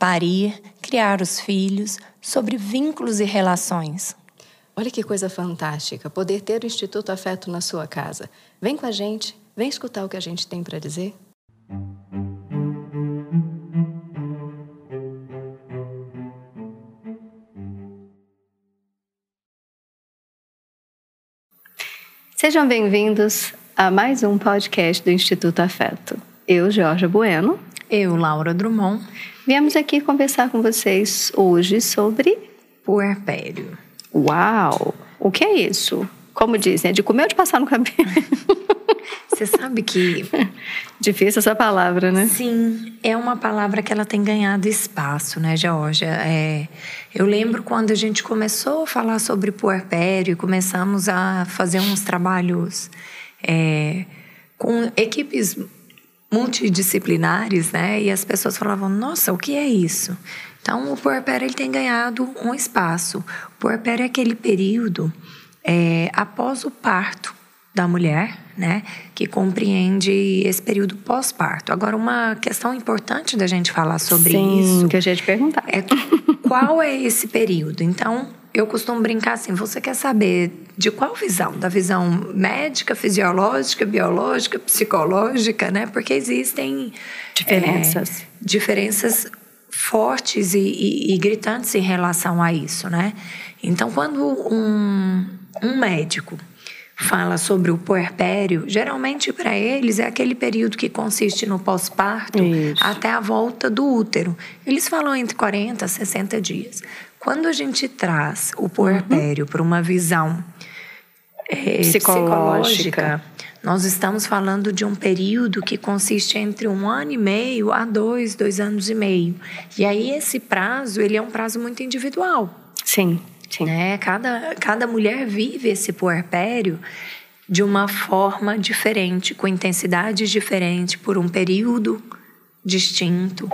parir, criar os filhos, sobre vínculos e relações. Olha que coisa fantástica poder ter o Instituto Afeto na sua casa. Vem com a gente, vem escutar o que a gente tem para dizer. Sejam bem-vindos a mais um podcast do Instituto Afeto. Eu, Jorge Bueno. Eu, Laura Drummond. Viemos aqui conversar com vocês hoje sobre puerpério. Uau! O que é isso? Como dizem, é de comer ou de passar no cabelo? Você sabe que. Difícil essa palavra, né? Sim, é uma palavra que ela tem ganhado espaço, né, Georgia? É, eu lembro quando a gente começou a falar sobre puerpério, começamos a fazer uns trabalhos é, com equipes multidisciplinares, né? E as pessoas falavam: "Nossa, o que é isso?" Então, o puerpério ele tem ganhado um espaço. O puerpério é aquele período é, após o parto da mulher, né, que compreende esse período pós-parto. Agora, uma questão importante da gente falar sobre Sim, isso. que a gente perguntar. É qual é esse período? Então, eu costumo brincar assim: você quer saber de qual visão? Da visão médica, fisiológica, biológica, psicológica, né? Porque existem diferenças, é, diferenças fortes e, e, e, gritantes em relação a isso, né? Então, quando um, um médico fala sobre o puerpério, geralmente para eles é aquele período que consiste no pós-parto até a volta do útero. Eles falam entre 40 a 60 dias. Quando a gente traz o puerpério uhum. para uma visão é, psicológica, nós estamos falando de um período que consiste entre um ano e meio a dois, dois anos e meio. E aí esse prazo, ele é um prazo muito individual. Sim, sim. Né? Cada, cada mulher vive esse puerpério de uma forma diferente, com intensidades diferentes, por um período distinto.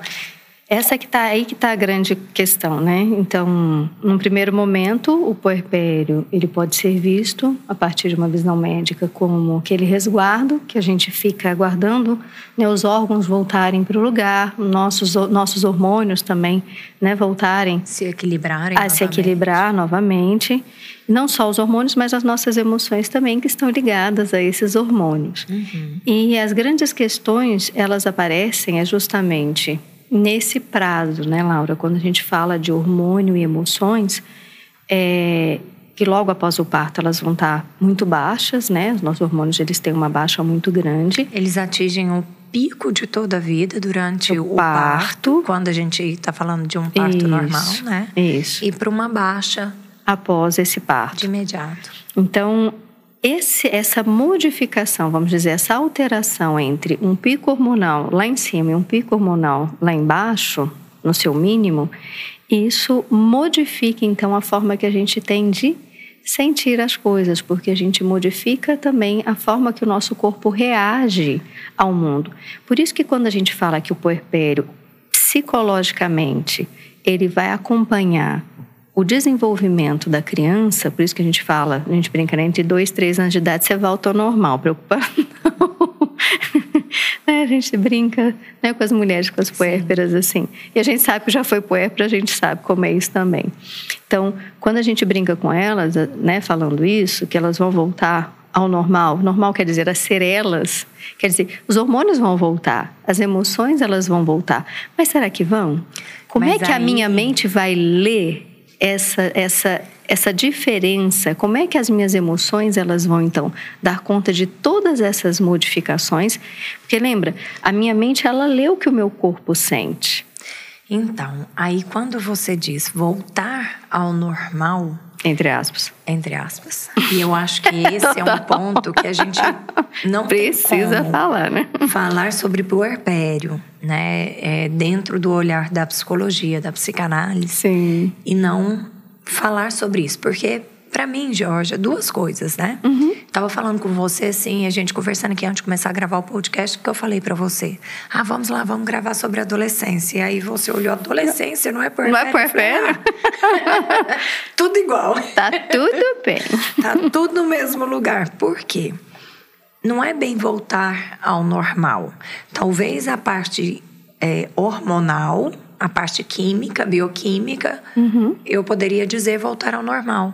Essa que tá aí que está a grande questão, né? Então, num primeiro momento, o puerpério ele pode ser visto a partir de uma visão médica como aquele resguardo que a gente fica aguardando né, os órgãos voltarem para o lugar, nossos nossos hormônios também, né, voltarem se equilibrarem a novamente. se equilibrar novamente. Não só os hormônios, mas as nossas emoções também que estão ligadas a esses hormônios. Uhum. E as grandes questões elas aparecem é justamente nesse prazo, né, Laura? Quando a gente fala de hormônio e emoções, é, que logo após o parto elas vão estar muito baixas, né? Os nossos hormônios eles têm uma baixa muito grande. Eles atingem o pico de toda a vida durante o, o parto, parto, quando a gente está falando de um parto isso, normal, né? Isso. E para uma baixa após esse parto. De imediato. Então, esse, essa modificação, vamos dizer, essa alteração entre um pico hormonal lá em cima e um pico hormonal lá embaixo, no seu mínimo, isso modifica então a forma que a gente tem de sentir as coisas, porque a gente modifica também a forma que o nosso corpo reage ao mundo. Por isso que quando a gente fala que o puerpério psicologicamente ele vai acompanhar o desenvolvimento da criança, por isso que a gente fala, a gente brinca, né, entre dois, três anos de idade você volta ao normal, preocupa né, a gente brinca né, com as mulheres, com as puérperas, assim. E a gente sabe que já foi puérpera, a gente sabe como é isso também. Então, quando a gente brinca com elas, né, falando isso, que elas vão voltar ao normal, normal quer dizer a ser elas, quer dizer, os hormônios vão voltar, as emoções elas vão voltar. Mas será que vão? Como Mas é que aí... a minha mente vai ler essa essa essa diferença, como é que as minhas emoções elas vão então dar conta de todas essas modificações? Porque lembra, a minha mente ela lê o que o meu corpo sente. Então, aí quando você diz voltar ao normal, Entre aspas. Entre aspas. E eu acho que esse é um ponto que a gente não precisa falar, né? Falar sobre puerpério, né? É, dentro do olhar da psicologia, da psicanálise. Sim. E não falar sobre isso, porque para mim, Georgia, duas coisas, né? Uhum. Tava falando com você, assim, a gente conversando aqui antes de começar a gravar o podcast, que eu falei para você. Ah, vamos lá, vamos gravar sobre adolescência. E aí você olhou, adolescência, não é puerpério? Não é puerpério? Ah, tudo igual. Tá tudo bem. tá tudo no mesmo lugar. Por quê? Não é bem voltar ao normal. Talvez a parte é, hormonal, a parte química, bioquímica, uhum. eu poderia dizer voltar ao normal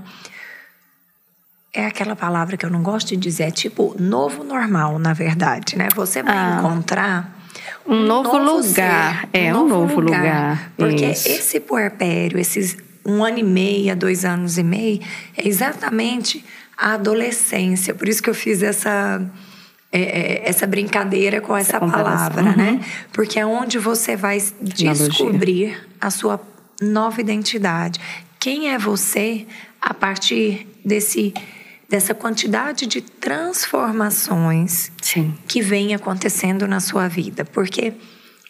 é aquela palavra que eu não gosto de dizer, é tipo novo normal, na verdade, né? Você vai ah, encontrar um, um novo, novo, lugar, ser, é um, novo, lugar, lugar. porque Isso. esse puerpério, esses um ano e meio, dois anos e meio, é exatamente a adolescência. Por isso que eu fiz essa é, é essa brincadeira com essa, essa palavra, uhum. né? Porque é onde você vai descobrir a sua nova identidade. Quem é você a partir desse dessa quantidade de transformações Sim. que vem acontecendo na sua vida. Porque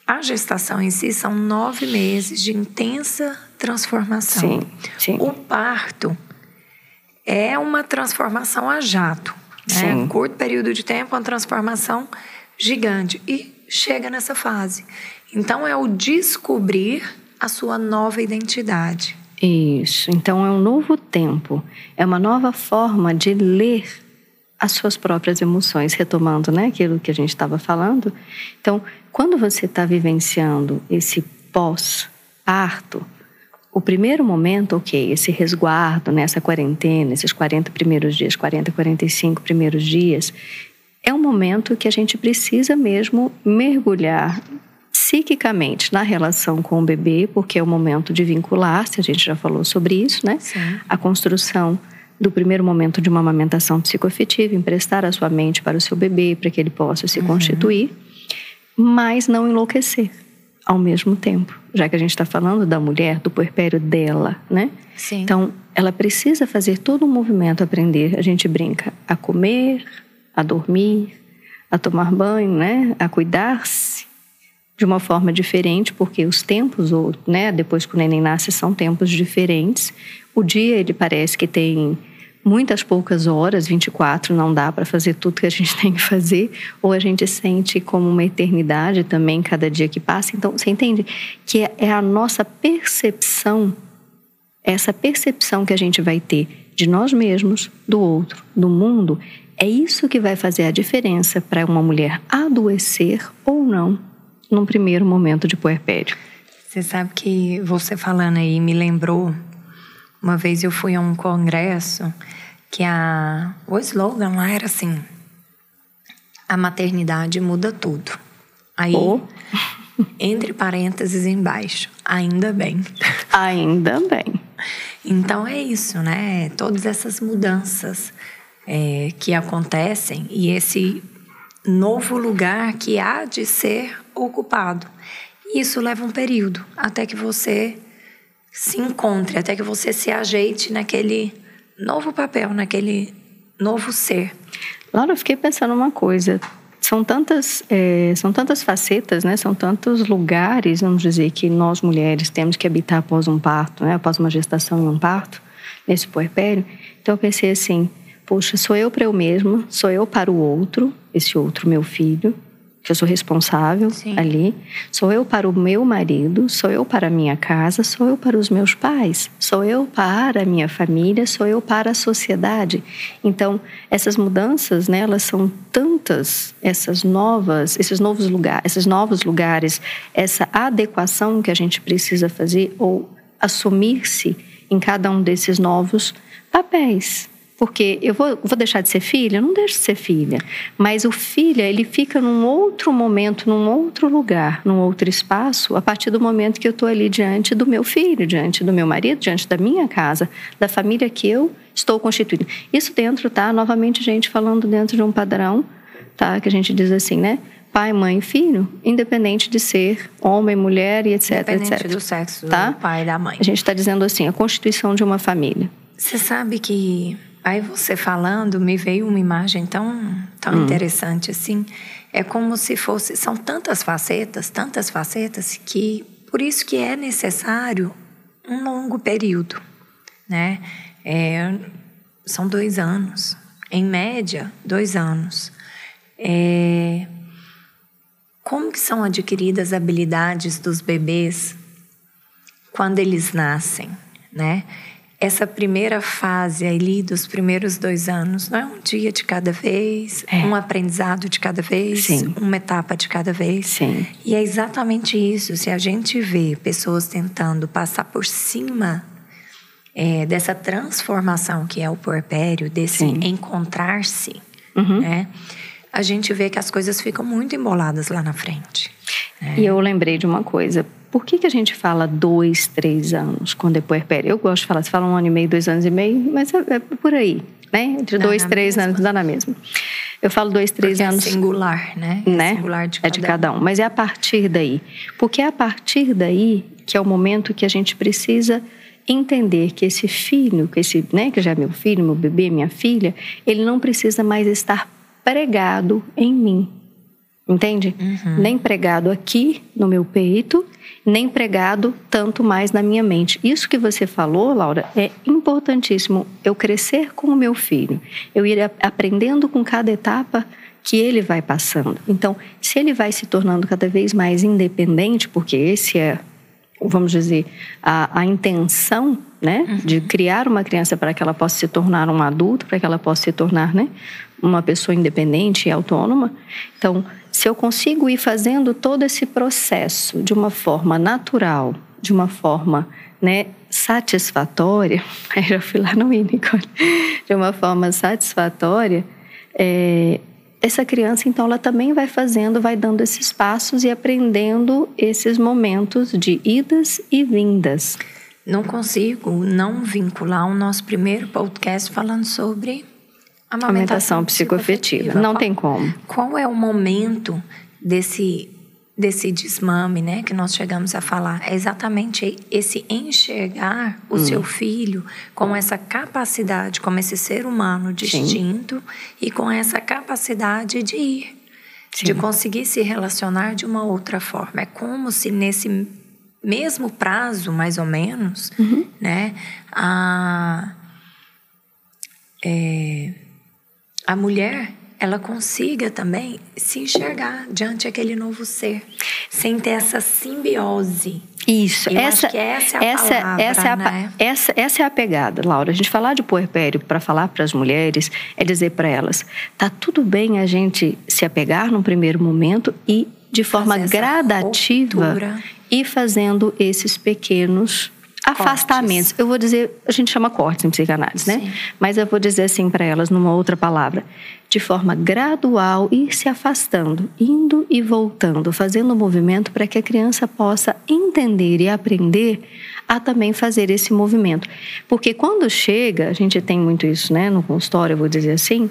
a gestação em si são nove meses de intensa transformação. Sim, sim. O parto é uma transformação a jato. Né? Um curto período de tempo, uma transformação gigante. E chega nessa fase. Então, é o descobrir a sua nova identidade. Isso. Então é um novo tempo, é uma nova forma de ler as suas próprias emoções, retomando, né, aquilo que a gente estava falando. Então, quando você está vivenciando esse pós-parto, o primeiro momento, ok, esse resguardo nessa quarentena, esses 40 primeiros dias, 40, 45 primeiros dias, é um momento que a gente precisa mesmo mergulhar psiquicamente na relação com o bebê, porque é o momento de vincular-se, a gente já falou sobre isso, né? Sim. A construção do primeiro momento de uma amamentação psicoafetiva, emprestar a sua mente para o seu bebê, para que ele possa se uhum. constituir, mas não enlouquecer ao mesmo tempo, já que a gente está falando da mulher, do puerpério dela, né? Sim. Então, ela precisa fazer todo um movimento, aprender. A gente brinca a comer, a dormir, a tomar banho, né? A cuidar-se de uma forma diferente, porque os tempos, ou, né, depois que o neném nasce, são tempos diferentes. O dia, ele parece que tem muitas poucas horas, 24, não dá para fazer tudo que a gente tem que fazer, ou a gente sente como uma eternidade também cada dia que passa. Então, você entende que é, a nossa percepção, essa percepção que a gente vai ter de nós mesmos, do outro, do mundo, é isso que vai fazer a diferença para uma mulher adoecer ou não num primeiro momento de puerpério. Você sabe que você falando aí me lembrou, uma vez eu fui a um congresso que a, o slogan lá era assim: a maternidade muda tudo. Aí, oh. entre parênteses embaixo, ainda bem. Ainda bem. Então é isso, né? Todas essas mudanças é, que acontecem e esse novo lugar que há de ser ocupado. Isso leva um período até que você se encontre, até que você se ajeite naquele novo papel, naquele novo ser. Laura, eu fiquei pensando uma coisa. São tantas, é, são tantas facetas, né? São tantos lugares, vamos dizer, que nós mulheres temos que habitar após um parto, né? Após uma gestação e um parto, nesse puerpério. Então eu pensei assim, poxa, sou eu para eu mesma, sou eu para o outro, esse outro meu filho, que eu sou responsável Sim. ali. Sou eu para o meu marido, sou eu para a minha casa, sou eu para os meus pais, sou eu para a minha família, sou eu para a sociedade. Então, essas mudanças, né, elas são tantas, essas novas, esses novos lugares, esses novos lugares, essa adequação que a gente precisa fazer ou assumir-se em cada um desses novos papéis. Porque eu vou, vou deixar de ser filha? Eu não deixo de ser filha. Mas o filho, ele fica num outro momento, num outro lugar, num outro espaço, a partir do momento que eu estou ali diante do meu filho, diante do meu marido, diante da minha casa, da família que eu estou constituindo. Isso dentro, tá? Novamente, gente falando dentro de um padrão, tá? Que a gente diz assim, né? pai, mãe filho, independente de ser homem, mulher e etc, independente etc. do sexo tá? do pai e da mãe. A gente está dizendo assim, a constituição de uma família. você sabe que aí você falando me veio uma imagem tão tão hum. interessante assim. É como se fosse são tantas facetas, tantas facetas que por isso que é necessário um longo período, né? É, são dois anos, em média, dois anos. É, como que são adquiridas habilidades dos bebês quando eles nascem, né? Essa primeira fase ali dos primeiros dois anos não é um dia de cada vez, é. um aprendizado de cada vez, Sim. uma etapa de cada vez. Sim. E é exatamente isso. Se a gente vê pessoas tentando passar por cima é, dessa transformação que é o puerpério, desse encontrar-se, uhum. né? A gente vê que as coisas ficam muito emboladas lá na frente. Né? E eu lembrei de uma coisa. Por que, que a gente fala dois, três anos quando é puerpério? Eu gosto de falar, você fala um ano e meio, dois anos e meio, mas é, é por aí, né? Entre dá dois, três mesma. anos, dá na mesma. Eu falo dois, três Porque anos. É singular, né? né? É singular de cada, é de cada um. Mas é a partir daí. Porque é a partir daí que é o momento que a gente precisa entender que esse filho, que esse, né, que já é meu filho, meu bebê, minha filha, ele não precisa mais estar pregado em mim. Entende? Uhum. Nem pregado aqui no meu peito, nem pregado tanto mais na minha mente. Isso que você falou, Laura, é importantíssimo. Eu crescer com o meu filho, eu ir aprendendo com cada etapa que ele vai passando. Então, se ele vai se tornando cada vez mais independente, porque esse é vamos dizer, a, a intenção né, uhum. de criar uma criança para que ela possa se tornar um adulto, para que ela possa se tornar né, uma pessoa independente e autônoma. Então, se eu consigo ir fazendo todo esse processo de uma forma natural, de uma forma né, satisfatória, aí já fui lá no Unicórnio, de uma forma satisfatória, é, essa criança, então, ela também vai fazendo, vai dando esses passos e aprendendo esses momentos de idas e vindas. Não consigo não vincular o nosso primeiro podcast falando sobre amamentação, psicoafetiva. Não qual, tem como. Qual é o momento desse desse desmame, né, que nós chegamos a falar, é exatamente esse enxergar o hum. seu filho com essa capacidade, como esse ser humano distinto Sim. e com essa capacidade de ir, Sim. de conseguir se relacionar de uma outra forma. É como se nesse mesmo prazo, mais ou menos, uhum. né, a é, a mulher ela consiga também se enxergar diante daquele novo ser, sem ter essa simbiose. Isso, Eu essa, essa é a essa, palavra, essa, é a, né? essa, essa é a pegada, Laura. A gente falar de puerpério para falar para as mulheres é dizer para elas: tá tudo bem a gente se apegar num primeiro momento e de forma gradativa e fazendo esses pequenos afastamentos. Cortes. Eu vou dizer, a gente chama cortes em psicanálise, né? Sim. Mas eu vou dizer assim para elas numa outra palavra, de forma gradual ir se afastando, indo e voltando, fazendo o movimento para que a criança possa entender e aprender a também fazer esse movimento. Porque quando chega, a gente tem muito isso, né, no consultório, eu vou dizer assim,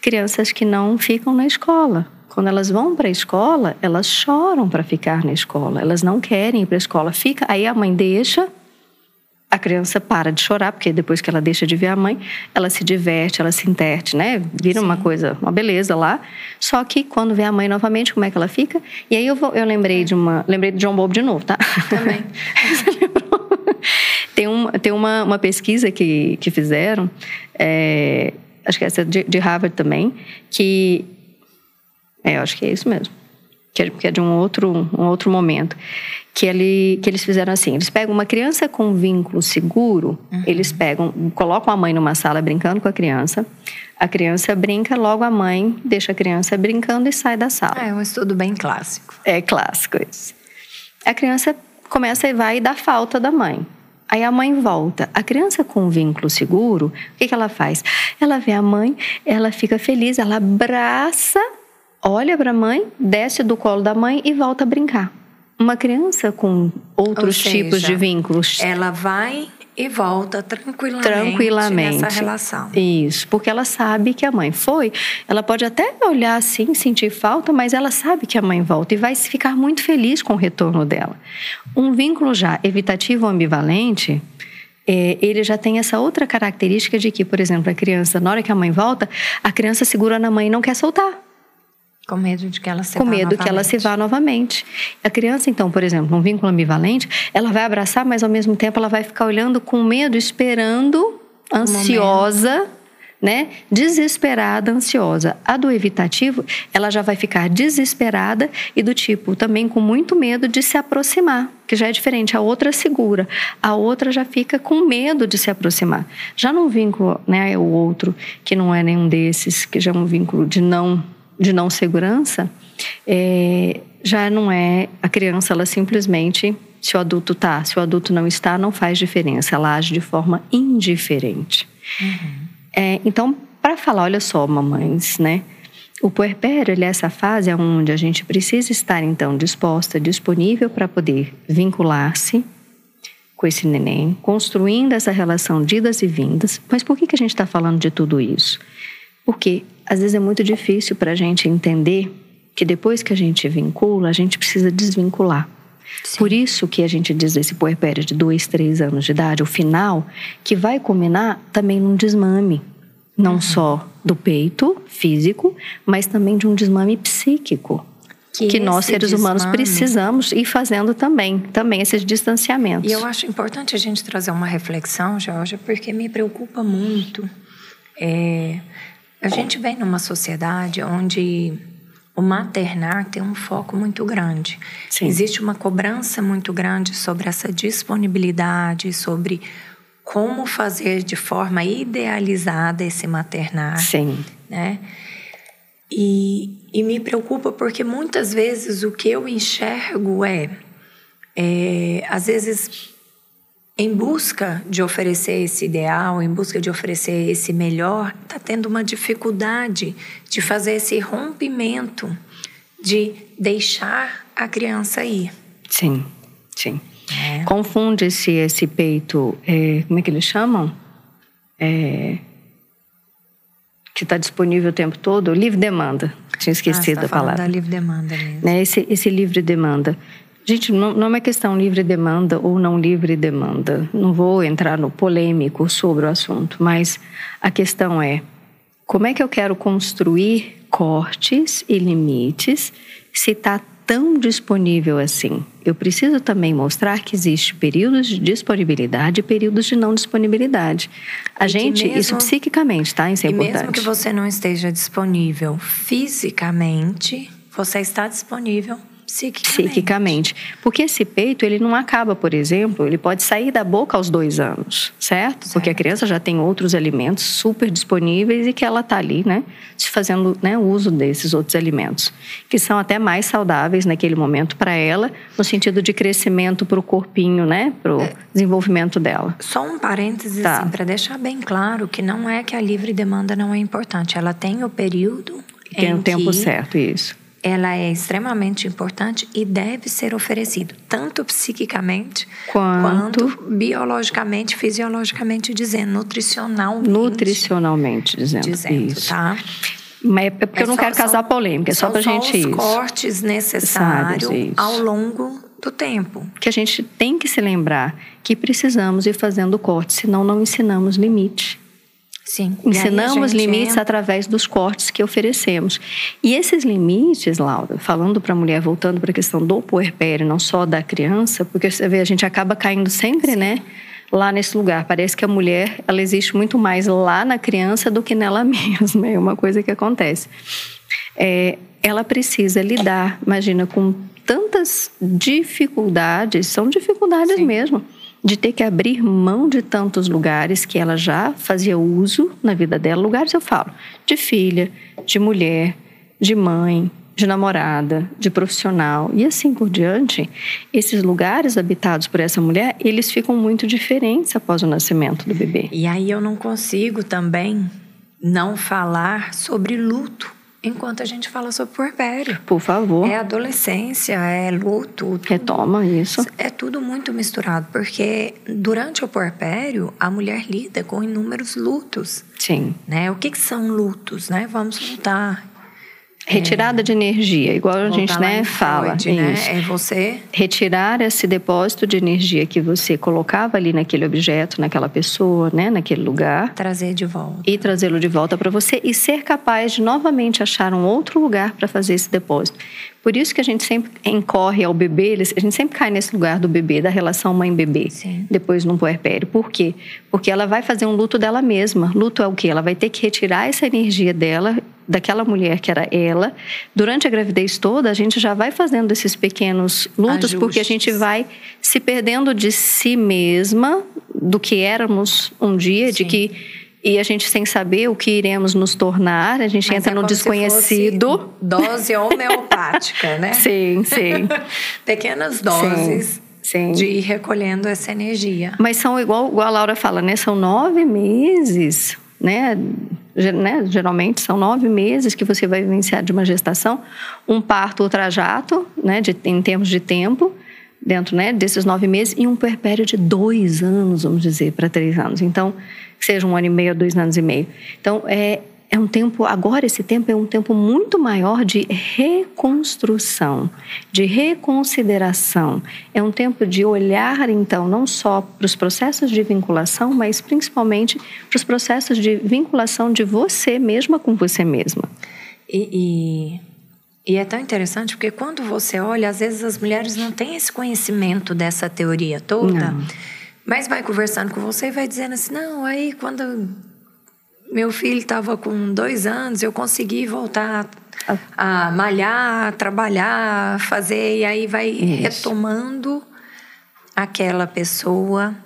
crianças que não ficam na escola, quando elas vão para a escola, elas choram para ficar na escola. Elas não querem ir para a escola. Fica, aí a mãe deixa, a criança para de chorar, porque depois que ela deixa de ver a mãe, ela se diverte, ela se interte, né? Vira Sim. uma coisa, uma beleza lá. Só que quando vê a mãe novamente, como é que ela fica? E aí eu, vou, eu lembrei de uma. Lembrei de John Bob de novo, tá? Também. tem uma, tem uma, uma pesquisa que, que fizeram, é, acho que essa de, de Harvard também, que. É, eu acho que é isso mesmo. Que é, que é de um outro, um outro momento que, ele, que eles fizeram assim: eles pegam uma criança com vínculo seguro, uhum. eles pegam, colocam a mãe numa sala brincando com a criança, a criança brinca, logo a mãe deixa a criança brincando e sai da sala. É um estudo bem clássico. É clássico isso. A criança começa e vai e dá falta da mãe. Aí a mãe volta. A criança com vínculo seguro, o que, que ela faz? Ela vê a mãe, ela fica feliz, ela abraça, olha para a mãe, desce do colo da mãe e volta a brincar. Uma criança com outros seja, tipos de vínculos. Ela vai e volta tranquilamente, tranquilamente nessa relação. Isso, porque ela sabe que a mãe foi. Ela pode até olhar assim, sentir falta, mas ela sabe que a mãe volta e vai ficar muito feliz com o retorno dela. Um vínculo já evitativo ou ambivalente, é, ele já tem essa outra característica de que, por exemplo, a criança, na hora que a mãe volta, a criança segura na mãe e não quer soltar. Com medo de que ela se Com vá medo novamente. que ela se vá novamente. A criança, então, por exemplo, num vínculo ambivalente, ela vai abraçar, mas ao mesmo tempo ela vai ficar olhando com medo, esperando, ansiosa, né? Desesperada, ansiosa. A do evitativo, ela já vai ficar desesperada e do tipo também com muito medo de se aproximar, que já é diferente. A outra segura, a outra já fica com medo de se aproximar. Já num vínculo, né, o outro que não é nenhum desses, que já é um vínculo de não de não segurança, é, já não é a criança, ela simplesmente se o adulto tá, se o adulto não está, não faz diferença. Ela age de forma indiferente. É, então, para falar, olha só, mamães, né? O puerpério ele é essa fase onde a gente precisa estar, então, disposta, disponível para poder vincular-se com esse neném, construindo essa relação de idas e vindas. Mas por que, que a gente está falando de tudo isso? Porque às vezes é muito difícil para a gente entender que depois que a gente vincula, a gente precisa desvincular. Por isso que a gente diz esse puerpério de dois, três anos de idade, o final, que vai culminar também num desmame. Não só do peito físico, mas também de um desmame psíquico. Que, nós, esse seres humanos, desmame- precisamos ir fazendo também. Também esses distanciamentos. E eu acho importante a gente trazer uma reflexão, Georgia, porque me preocupa muito. É, a gente vem numa sociedade onde o maternar tem um foco muito grande. Sim. Existe uma cobrança muito grande sobre essa disponibilidade, sobre como fazer de forma idealizada esse maternar Sim. né? E, e me preocupa porque muitas vezes o que eu enxergo é, é, às vezes, em busca de oferecer esse ideal, em busca de oferecer esse melhor, está tendo uma dificuldade de fazer esse rompimento, de deixar a criança ir. Sim, sim. É. Confunde-se esse peito, é, como é que eles chamam? É, que está disponível o tempo todo, livre demanda. Tinha Ah, você esquecido tá a palavra. da livre demanda mesmo. Né, esse, esse livre demanda. Gente, não, não é uma questão livre demanda ou não livre demanda. Não vou entrar no polêmico sobre o assunto, mas a questão é como é que eu quero construir cortes e limites se está tão disponível assim? Eu preciso também mostrar que existe períodos de disponibilidade e períodos de não disponibilidade. A E gente, isso mesmo- psiquicamente, tá? Isso é E importante. mesmo que você não esteja disponível fisicamente, você está disponível psiquicamente. psiquicamente. Porque esse peito, ele não acaba, por exemplo, ele pode sair da boca aos dois anos, certo? Porque a Certo. criança já tem outros alimentos super disponíveis e que ela está ali, né? Se fazendo né, uso desses outros alimentos, que são até mais saudáveis naquele momento para ela, no sentido de crescimento para o corpinho, né? Para o desenvolvimento dela. Só um parênteses, Tá. assim, para deixar bem claro que não é que a livre demanda não é importante. Ela tem o período Tem em o tempo que certo, isso. Ela é extremamente importante e deve ser oferecido, tanto psiquicamente Quanto- quanto biologicamente, fisiologicamente dizendo, nutricionalmente Nutricionalmente dizendo, dizendo, isso. tá? Mas é porque eu não só- quero casar são- polêmica, é só pra gente os isso. cortes necessários ao longo do tempo. que a gente tem que se lembrar que precisamos ir fazendo corte, senão não ensinamos limite. Sim. Ensinamos gente limites através dos cortes que oferecemos. E esses limites, Laura, falando para a mulher, voltando para a questão do puerpério, não só da criança, porque você vê, a gente acaba caindo sempre, né? Lá nesse lugar. Parece que a mulher, ela existe muito mais lá na criança do que nela mesma. É uma coisa que acontece. É, ela precisa lidar, imagina, com tantas dificuldades, são dificuldades Sim. mesmo, de ter que abrir mão de tantos lugares que ela já fazia uso na vida dela. Lugares eu falo de filha, de mulher, de mãe, de namorada, de profissional e assim por diante. Esses lugares habitados por essa mulher, eles ficam muito diferentes após o nascimento do bebê. E aí eu não consigo também não falar sobre luto enquanto a gente fala sobre puerpério. Por favor, É adolescência, é luto, tudo, retoma isso. é tudo muito misturado, porque durante o puerpério a mulher lida com inúmeros lutos, Sim. né? O que, que são lutos, né? Vamos voltar. Retirada é, de energia, igual a gente né, fala. Freud, né? É você retirar esse depósito de energia que você colocava ali naquele objeto, naquela pessoa, né, naquele lugar. Trazer de volta. E trazê-lo de volta para você e ser capaz de novamente achar um outro lugar para fazer esse depósito. Por isso que a gente sempre incorre ao bebê, a gente sempre cai nesse lugar do bebê, da relação mãe-bebê, depois no puerpério. Por quê? Porque ela vai fazer um luto dela mesma. Luto é o quê? Ela vai ter que retirar essa energia dela daquela mulher que era ela. Durante a gravidez toda, a gente já vai fazendo esses pequenos lutos, Ajustes. porque a gente vai se perdendo de si mesma, do que éramos um dia, Sim. de que e a gente sem saber o que iremos nos tornar, a gente Mas entra é no desconhecido. dose homeopática, né? Sim, sim. Pequenas doses. Sim. Sim. de ir recolhendo essa energia. Mas são igual, igual a Laura fala, né? São nove meses né? né? Geralmente são nove meses que você vai vivenciar de uma gestação, um parto ultrajato, né? De, em termos de tempo, dentro né? desses nove meses, e um puerpério de dois anos, vamos dizer, para três anos. Então, seja um ano e meio, dois anos e meio. Então, é, é um tempo, agora esse tempo é um tempo muito maior de reconstrução, de reconsideração. É um tempo de olhar, então, não só para os processos de vinculação, mas principalmente para os processos de vinculação de você mesma com você mesma. E, e, e é tão interessante porque quando você olha, às vezes as mulheres não têm esse conhecimento dessa teoria toda, não. Mas vai conversando com você e vai dizendo assim: não, aí quando meu filho estava com dois anos, eu consegui voltar a malhar, trabalhar, fazer, e aí vai Isso. retomando aquela pessoa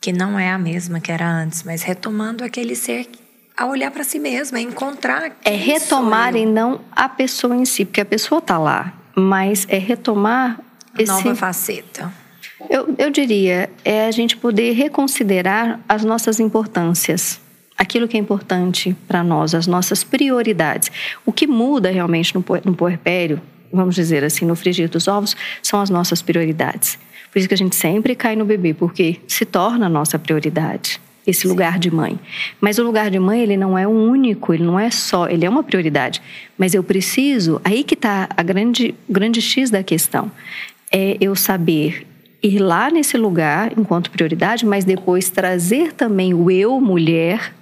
que não é a mesma que era antes, mas retomando aquele ser a olhar para si mesma, a encontrar. É retomar e não a pessoa em si, porque a pessoa está lá, mas é retomar esse... nova faceta. Eu, eu diria, é a gente poder reconsiderar as nossas importâncias aquilo que é importante para nós, as nossas prioridades. O que muda realmente no, no puerpério, vamos dizer assim, no frigir dos ovos, são as nossas prioridades. Por isso que a gente sempre cai no bebê, porque se torna a nossa prioridade esse Sim. lugar de mãe. Mas o lugar de mãe, ele não é o único, ele não é só, ele é uma prioridade. Mas eu preciso, aí que está a grande, grande X da questão, é eu saber ir lá nesse lugar enquanto prioridade, mas depois trazer também o eu, mulher,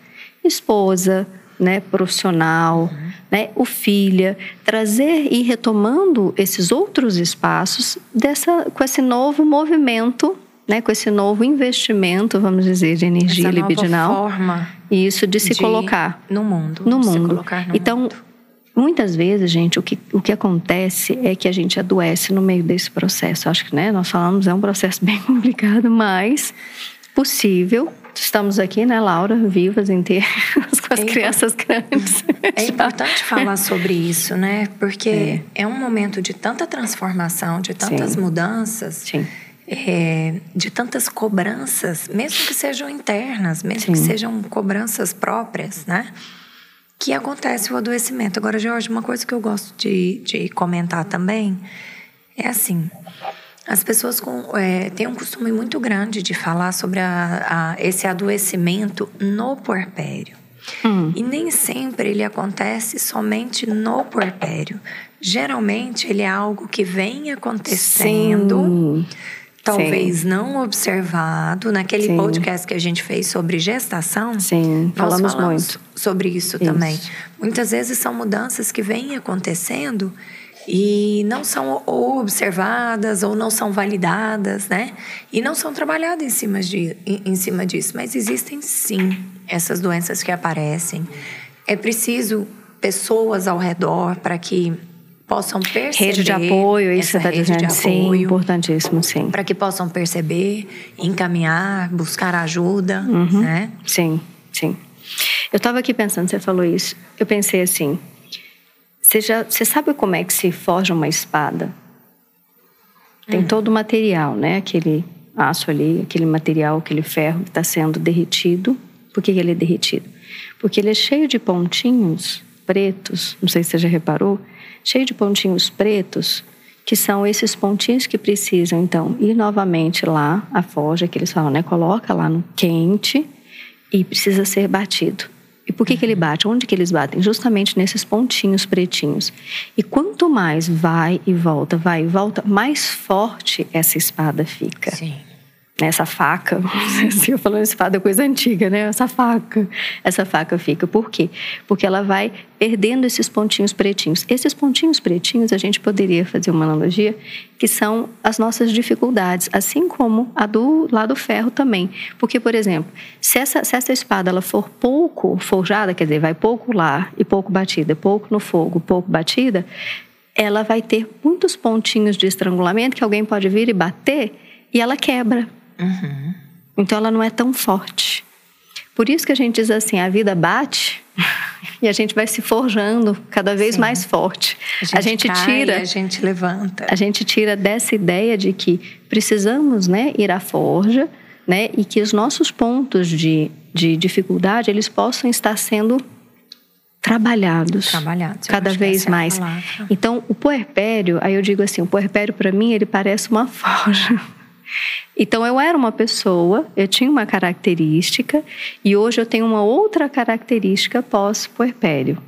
esposa, né, profissional, uhum. né, o filha, trazer e retomando esses outros espaços dessa, com esse novo movimento, né, com esse novo investimento, vamos dizer, de energia Essa libidinal. Nova forma isso de se de colocar no mundo, no mundo. No então, mundo. Muitas vezes, gente, o que, o que acontece é que a gente adoece no meio desse processo. Acho que, né, nós falamos é um processo bem complicado, mas possível Estamos aqui, né, Laura, vivas inteiras, com as é crianças grandes. É importante falar sobre isso, né? Porque é. é. um momento de tanta transformação, de tantas Sim. mudanças. Sim. É, de tantas cobranças, mesmo que sejam internas, mesmo Sim. que sejam cobranças próprias, né? Que acontece o adoecimento. Agora, Jorge, uma coisa que eu gosto de, de comentar também é assim: as pessoas com, é, têm um costume muito grande de falar sobre a, a, esse adoecimento no puerpério. Hum. E nem sempre ele acontece somente no puerpério. Geralmente ele é algo que vem acontecendo. Sim. Talvez Sim. não observado. Naquele Sim. podcast que a gente fez sobre gestação, Sim, falamos, falamos muito sobre isso, isso também. Muitas vezes são mudanças que vêm acontecendo e não são ou observadas ou não são validadas, né? E não são trabalhadas em cima, de, em, em cima disso. Mas existem sim essas doenças que aparecem. É preciso pessoas ao redor para que possam perceber. Rede de apoio, isso está dizendo. Sim, importantíssimo, sim. Para que possam perceber, encaminhar, buscar ajuda, uhum. né? Sim, sim. Eu estava aqui pensando, você falou isso. Eu pensei assim, você, já, você sabe como é que se forja uma espada? Tem uhum. todo o material, né? Aquele aço ali, aquele material, aquele ferro que está sendo derretido. Por que, que ele é derretido? Porque ele é cheio de pontinhos pretos, não sei se você já reparou, cheio de pontinhos pretos, que são esses pontinhos que precisam, então, ir novamente lá, a forja, que eles falam, né? Coloca lá no quente e precisa ser batido. E Por que, que ele bate? Onde que eles batem? Justamente nesses pontinhos pretinhos. E quanto mais vai e volta, vai e volta, mais forte essa espada fica. Sim essa faca, assim, eu falando espada é coisa antiga, né? Essa faca, essa faca fica. Por quê? Porque ela vai perdendo esses pontinhos pretinhos. Esses pontinhos pretinhos, a gente poderia fazer uma analogia, que são as nossas dificuldades, assim como a do lado ferro também. Porque, por exemplo, se essa, se essa espada ela for pouco forjada, quer dizer, vai pouco lá e pouco batida, pouco no fogo, pouco batida, ela vai ter muitos pontinhos de estrangulamento que alguém pode vir e bater e ela quebra. Uhum. Então ela não é tão forte. Por isso que a gente diz assim: a vida bate e a gente vai se forjando cada vez Sim. mais forte. A gente, a gente tira, a gente levanta. A gente tira dessa ideia de que precisamos, né, ir à forja, né, e que os nossos pontos de, de dificuldade eles possam estar sendo trabalhados, trabalhados cada vez é mais. Então, o puerpério, aí eu digo assim, o puerpério para mim ele parece uma forja. Então eu era uma pessoa, eu tinha uma característica e hoje eu tenho uma outra característica pós-puerpério.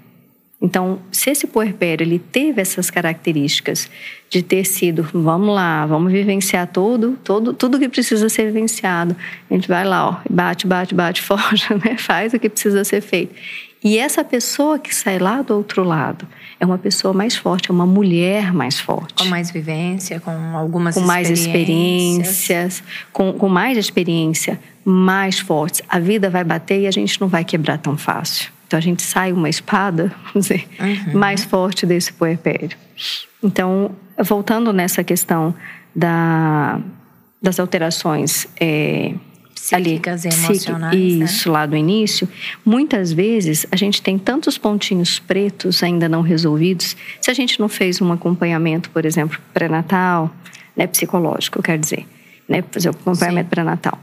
Então, se esse puerpério ele teve essas características de ter sido, vamos lá, vamos vivenciar todo, todo, tudo que precisa ser vivenciado. A gente vai lá, ó, bate, bate, bate, forja, né? faz o que precisa ser feito. E essa pessoa que sai lá do outro lado é uma pessoa mais forte, é uma mulher mais forte. Com mais vivência, com algumas com mais experiências, com, com mais experiência, mais fortes. A vida vai bater e a gente não vai quebrar tão fácil. Então a gente sai uma espada, vamos dizer, uhum. mais forte desse puerpério. Então, voltando nessa questão da, das alterações é, psíquicas ali, e emocionais. Né? Isso, né? lá do início. Muitas vezes a gente tem tantos pontinhos pretos ainda não resolvidos. Se a gente não fez um acompanhamento, por exemplo, pré-natal, né, psicológico, quer dizer, né, fazer o acompanhamento pré-natal.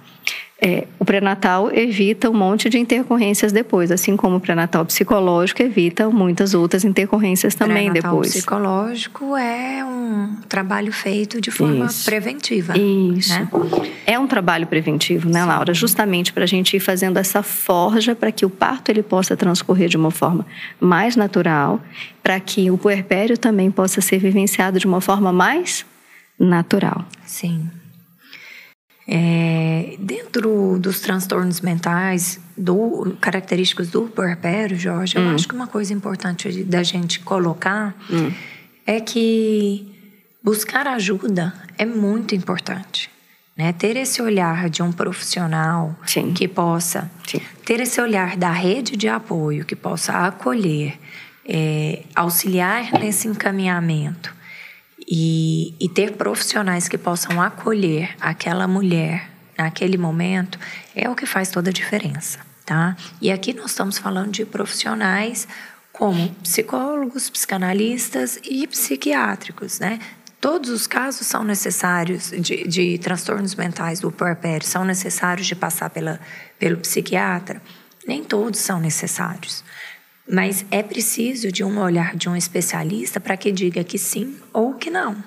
É, o pré-natal evita um monte de intercorrências depois, assim como o pré-natal psicológico evita muitas outras intercorrências também depois. O psicológico é um trabalho feito de forma Isso. preventiva. Isso. Né? É um trabalho preventivo, né, Sim. Laura? Justamente para a gente ir fazendo essa forja para que o parto ele possa transcorrer de uma forma mais natural, para que o puerpério também possa ser vivenciado de uma forma mais natural. Sim. É, dentro dos transtornos mentais, do, característicos do puerpério, Jorge, hum. eu acho que uma coisa importante da gente colocar hum. é que buscar ajuda é muito importante. Né? Ter esse olhar de um profissional Sim. que possa Sim. ter esse olhar da rede de apoio, que possa acolher, é, auxiliar nesse encaminhamento e, e ter profissionais que possam acolher aquela mulher naquele momento é o que faz toda a diferença, tá? E aqui nós estamos falando de profissionais como psicólogos, psicanalistas e psiquiátricos, né? Todos os casos são necessários de, de transtornos mentais do puerpério, são necessários de passar pela, pelo psiquiatra. Nem todos são necessários. Mas é preciso de um olhar de um especialista para que diga que sim ou que não,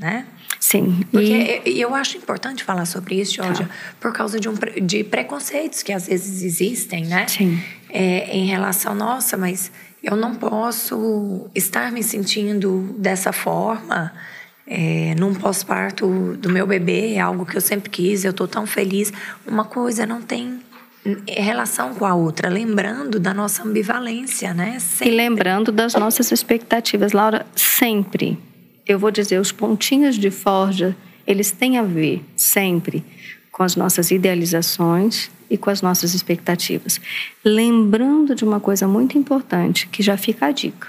né? Sim. Porque e... eu acho importante falar sobre isso, Georgia, tá. por causa de, um, de preconceitos que às vezes existem, né? Sim. É, em relação, nossa, mas eu não posso estar me sentindo dessa forma é, num pós-parto do meu bebê, é algo que eu sempre quis, eu estou tão feliz. Uma coisa não tem relação com a outra, lembrando da nossa ambivalência, né? Sempre. E lembrando das nossas expectativas, Laura, sempre. Eu vou dizer, os pontinhos de forja, eles têm a ver sempre com as nossas idealizações e com as nossas expectativas. Lembrando de uma coisa muito importante, que já fica a dica.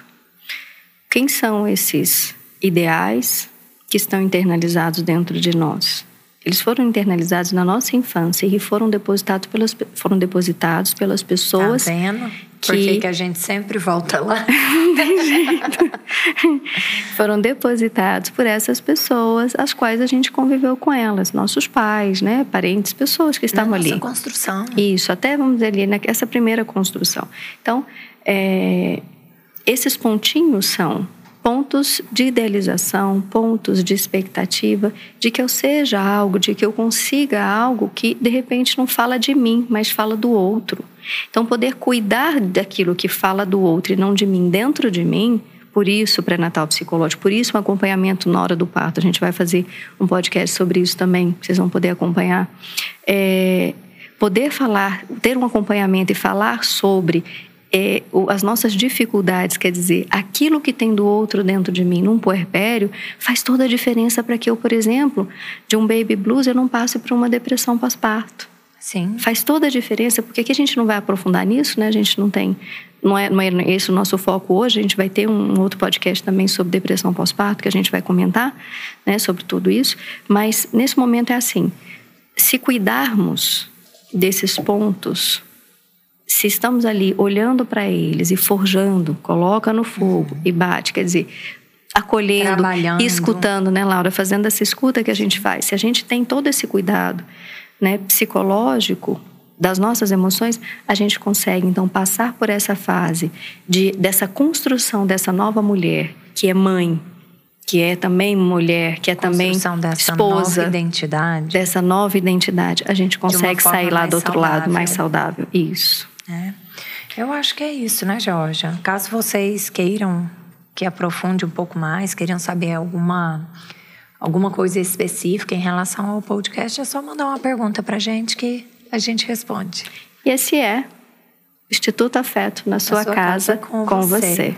Quem são esses ideais que estão internalizados dentro de nós? Eles foram internalizados na nossa infância e foram depositados pelas, foram depositados pelas pessoas. Tá vendo? Que... Por que, a gente sempre volta lá? foram depositados por essas pessoas, as quais a gente conviveu com elas, nossos pais, né, parentes, pessoas que estavam na ali. Nossa construção. Isso, até vamos dizer ali nessa primeira construção. Então, é, esses pontinhos são pontos de idealização, pontos de expectativa, de que eu seja algo, de que eu consiga algo que de repente não fala de mim, mas fala do outro. Então, poder cuidar daquilo que fala do outro e não de mim dentro de mim, por isso pré-natal psicológico, por isso um acompanhamento na hora do parto. A gente vai fazer um podcast sobre isso também, vocês vão poder acompanhar. É, poder falar, ter um acompanhamento e falar sobre é, as nossas dificuldades, quer dizer, aquilo que tem do outro dentro de mim num puerpério, faz toda a diferença para que eu, por exemplo, de um baby blues, eu não passe por uma depressão pós-parto. Sim. Faz toda a diferença, porque aqui a gente não vai aprofundar nisso, né? A gente não tem. Não é, não é esse o nosso foco hoje. A gente vai ter um outro podcast também sobre depressão pós-parto, que a gente vai comentar né, sobre tudo isso. Mas nesse momento é assim: se cuidarmos desses pontos se estamos ali olhando para eles e forjando, coloca no fogo uhum. e bate, quer dizer, acolhendo, escutando, né, Laura, fazendo essa escuta que a gente faz. Se a gente tem todo esse cuidado, né, psicológico das nossas emoções, a gente consegue então passar por essa fase de dessa construção dessa nova mulher que é mãe, que é também mulher, que é também dessa esposa, nova identidade. dessa nova identidade, a gente consegue sair lá do outro saudável. lado mais saudável. Isso. É. Eu acho que é isso, né, Georgia? Caso vocês queiram que aprofunde um pouco mais, queiram saber alguma alguma coisa específica em relação ao podcast, é só mandar uma pergunta pra gente que a gente responde. E esse é Instituto Afeto na sua, sua casa, casa, com, com você. você.